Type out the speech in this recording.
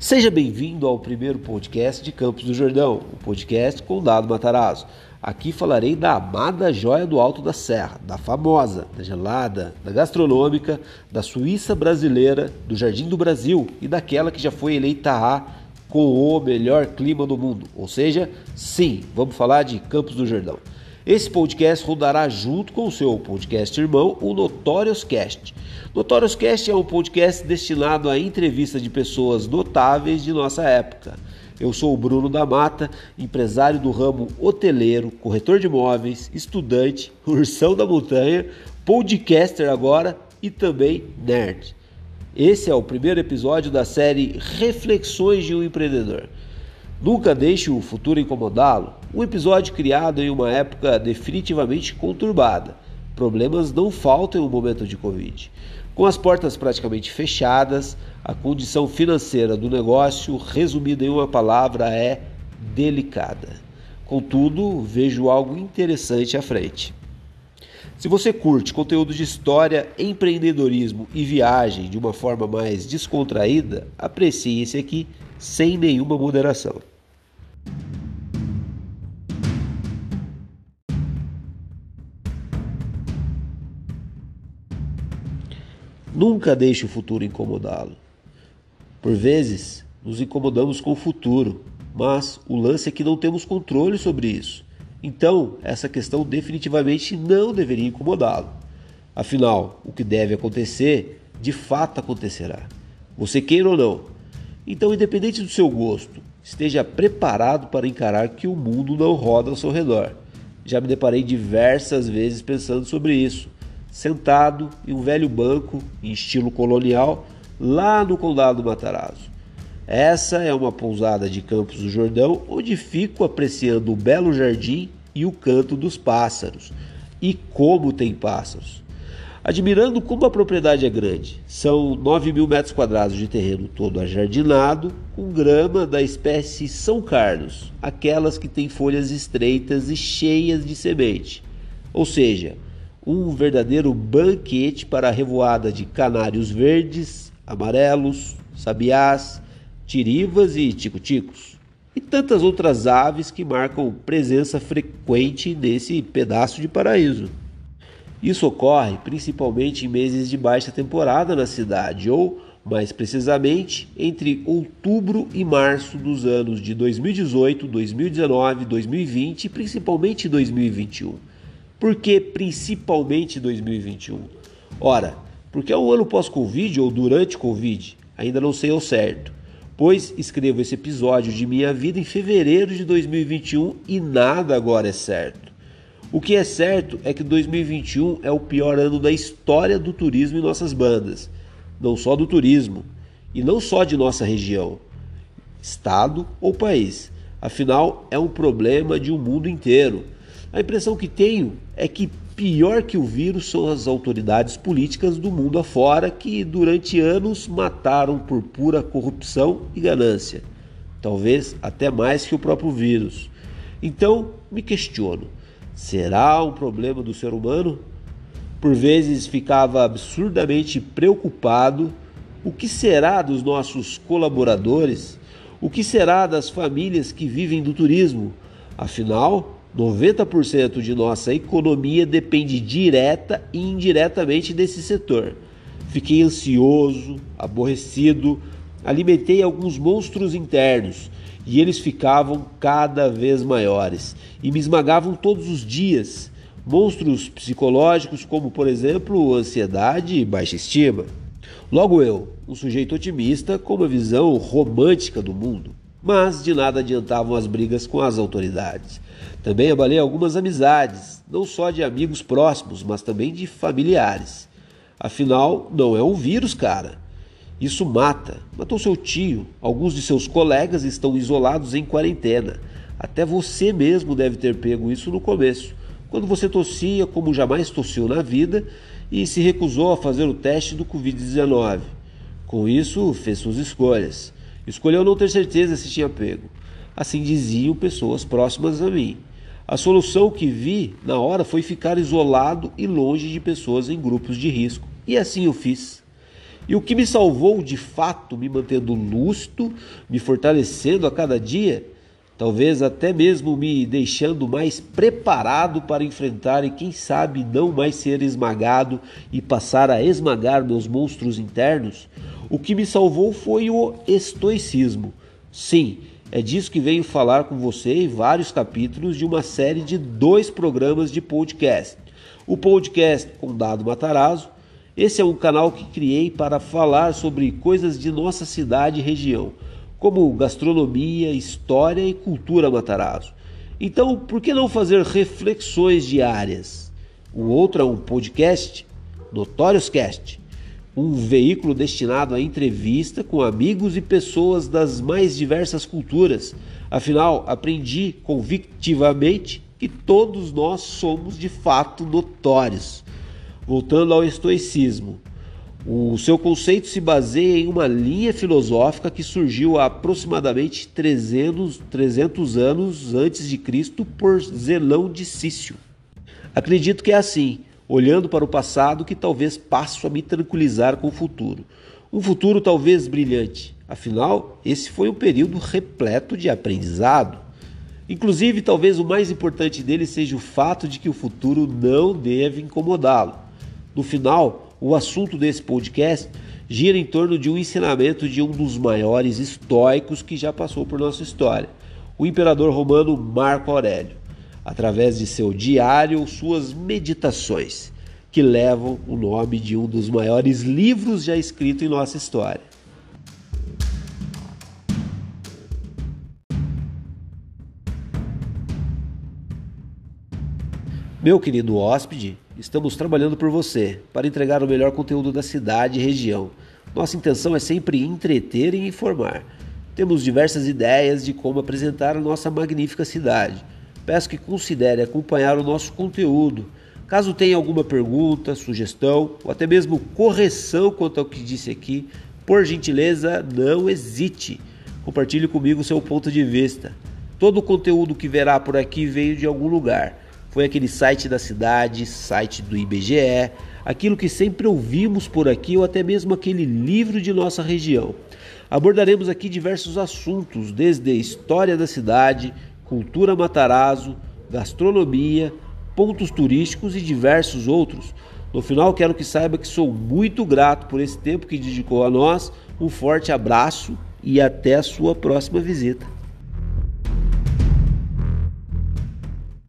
Seja bem-vindo ao primeiro podcast de Campos do Jordão, o podcast com Dado Matarazzo. Aqui falarei da amada joia do Alto da Serra, da famosa, da gelada, da gastronômica, da Suíça brasileira, do Jardim do Brasil e daquela que já foi eleita a com o melhor clima do mundo. Ou seja, sim, vamos falar de Campos do Jordão. Esse podcast rodará junto com o seu podcast irmão, o Notorious Cast. Notorious Cast é um podcast destinado à entrevista de pessoas notáveis de nossa época. Eu sou o Bruno da Mata, empresário do ramo hoteleiro, corretor de imóveis, estudante, ursão da montanha, podcaster agora e também nerd. Esse é o primeiro episódio da série Reflexões de um Empreendedor. Nunca deixe o futuro incomodá-lo. Um episódio criado em uma época definitivamente conturbada. Problemas não faltam no momento de Covid. Com as portas praticamente fechadas, a condição financeira do negócio, resumida em uma palavra, é delicada. Contudo, vejo algo interessante à frente. Se você curte conteúdo de história, empreendedorismo e viagem de uma forma mais descontraída, aprecie esse aqui sem nenhuma moderação. Nunca deixe o futuro incomodá-lo. Por vezes, nos incomodamos com o futuro, mas o lance é que não temos controle sobre isso. Então, essa questão definitivamente não deveria incomodá-lo. Afinal, o que deve acontecer, de fato acontecerá. Você queira ou não. Então, independente do seu gosto, esteja preparado para encarar que o mundo não roda ao seu redor. Já me deparei diversas vezes pensando sobre isso sentado em um velho banco em estilo colonial lá no condado do Matarazzo. Essa é uma pousada de Campos do Jordão onde fico apreciando o belo jardim e o canto dos pássaros. E como tem pássaros! Admirando como a propriedade é grande. São 9 mil metros quadrados de terreno todo ajardinado, com grama da espécie São Carlos, aquelas que têm folhas estreitas e cheias de semente. Ou seja, um verdadeiro banquete para a revoada de canários verdes, amarelos, sabiás, tirivas e tico-ticos, e tantas outras aves que marcam presença frequente nesse pedaço de paraíso. Isso ocorre principalmente em meses de baixa temporada na cidade, ou, mais precisamente, entre outubro e março dos anos de 2018, 2019, 2020 e principalmente 2021. Por que principalmente 2021? Ora, porque é um ano pós-Covid ou durante Covid, ainda não sei ao certo, pois escrevo esse episódio de minha vida em fevereiro de 2021 e nada agora é certo. O que é certo é que 2021 é o pior ano da história do turismo em nossas bandas, não só do turismo, e não só de nossa região, estado ou país. Afinal, é um problema de um mundo inteiro a impressão que tenho é que pior que o vírus são as autoridades políticas do mundo afora que durante anos mataram por pura corrupção e ganância, talvez até mais que o próprio vírus. Então, me questiono: será um problema do ser humano? Por vezes ficava absurdamente preocupado: o que será dos nossos colaboradores? O que será das famílias que vivem do turismo? Afinal, 90% de nossa economia depende direta e indiretamente desse setor. Fiquei ansioso, aborrecido, alimentei alguns monstros internos e eles ficavam cada vez maiores e me esmagavam todos os dias. Monstros psicológicos, como por exemplo ansiedade e baixa estima. Logo eu, um sujeito otimista com uma visão romântica do mundo. Mas de nada adiantavam as brigas com as autoridades. Também abalei algumas amizades, não só de amigos próximos, mas também de familiares. Afinal, não é um vírus, cara. Isso mata. Matou seu tio. Alguns de seus colegas estão isolados em quarentena. Até você mesmo deve ter pego isso no começo, quando você tossia como jamais tossiu na vida e se recusou a fazer o teste do Covid-19. Com isso, fez suas escolhas. Escolheu não ter certeza se tinha pego. Assim diziam pessoas próximas a mim. A solução que vi na hora foi ficar isolado e longe de pessoas em grupos de risco, e assim eu fiz. E o que me salvou de fato, me mantendo lúcido, me fortalecendo a cada dia, talvez até mesmo me deixando mais preparado para enfrentar e, quem sabe, não mais ser esmagado e passar a esmagar meus monstros internos, o que me salvou foi o estoicismo. Sim, é disso que venho falar com você em vários capítulos de uma série de dois programas de podcast. O podcast com Dado Matarazzo esse é um canal que criei para falar sobre coisas de nossa cidade e região, como gastronomia, história e cultura Matarazzo. Então, por que não fazer reflexões diárias? O outro é um podcast, Notórios Cast, um veículo destinado à entrevista com amigos e pessoas das mais diversas culturas. Afinal, aprendi convictivamente que todos nós somos de fato notórios. Voltando ao estoicismo, o seu conceito se baseia em uma linha filosófica que surgiu há aproximadamente 300, 300 anos antes de Cristo por Zelão de Cício. Acredito que é assim, olhando para o passado, que talvez passo a me tranquilizar com o futuro. Um futuro talvez brilhante, afinal, esse foi um período repleto de aprendizado. Inclusive, talvez o mais importante dele seja o fato de que o futuro não deve incomodá-lo. No final, o assunto desse podcast gira em torno de um ensinamento de um dos maiores estoicos que já passou por nossa história, o imperador romano Marco Aurélio, através de seu diário ou suas meditações, que levam o nome de um dos maiores livros já escrito em nossa história. Meu querido hóspede, estamos trabalhando por você para entregar o melhor conteúdo da cidade e região. Nossa intenção é sempre entreter e informar. Temos diversas ideias de como apresentar a nossa magnífica cidade. Peço que considere acompanhar o nosso conteúdo. Caso tenha alguma pergunta, sugestão ou até mesmo correção quanto ao que disse aqui, por gentileza, não hesite. Compartilhe comigo seu ponto de vista. Todo o conteúdo que verá por aqui veio de algum lugar foi aquele site da cidade, site do IBGE, aquilo que sempre ouvimos por aqui ou até mesmo aquele livro de nossa região. Abordaremos aqui diversos assuntos, desde história da cidade, cultura Matarazzo, gastronomia, pontos turísticos e diversos outros. No final, quero que saiba que sou muito grato por esse tempo que dedicou a nós. Um forte abraço e até a sua próxima visita.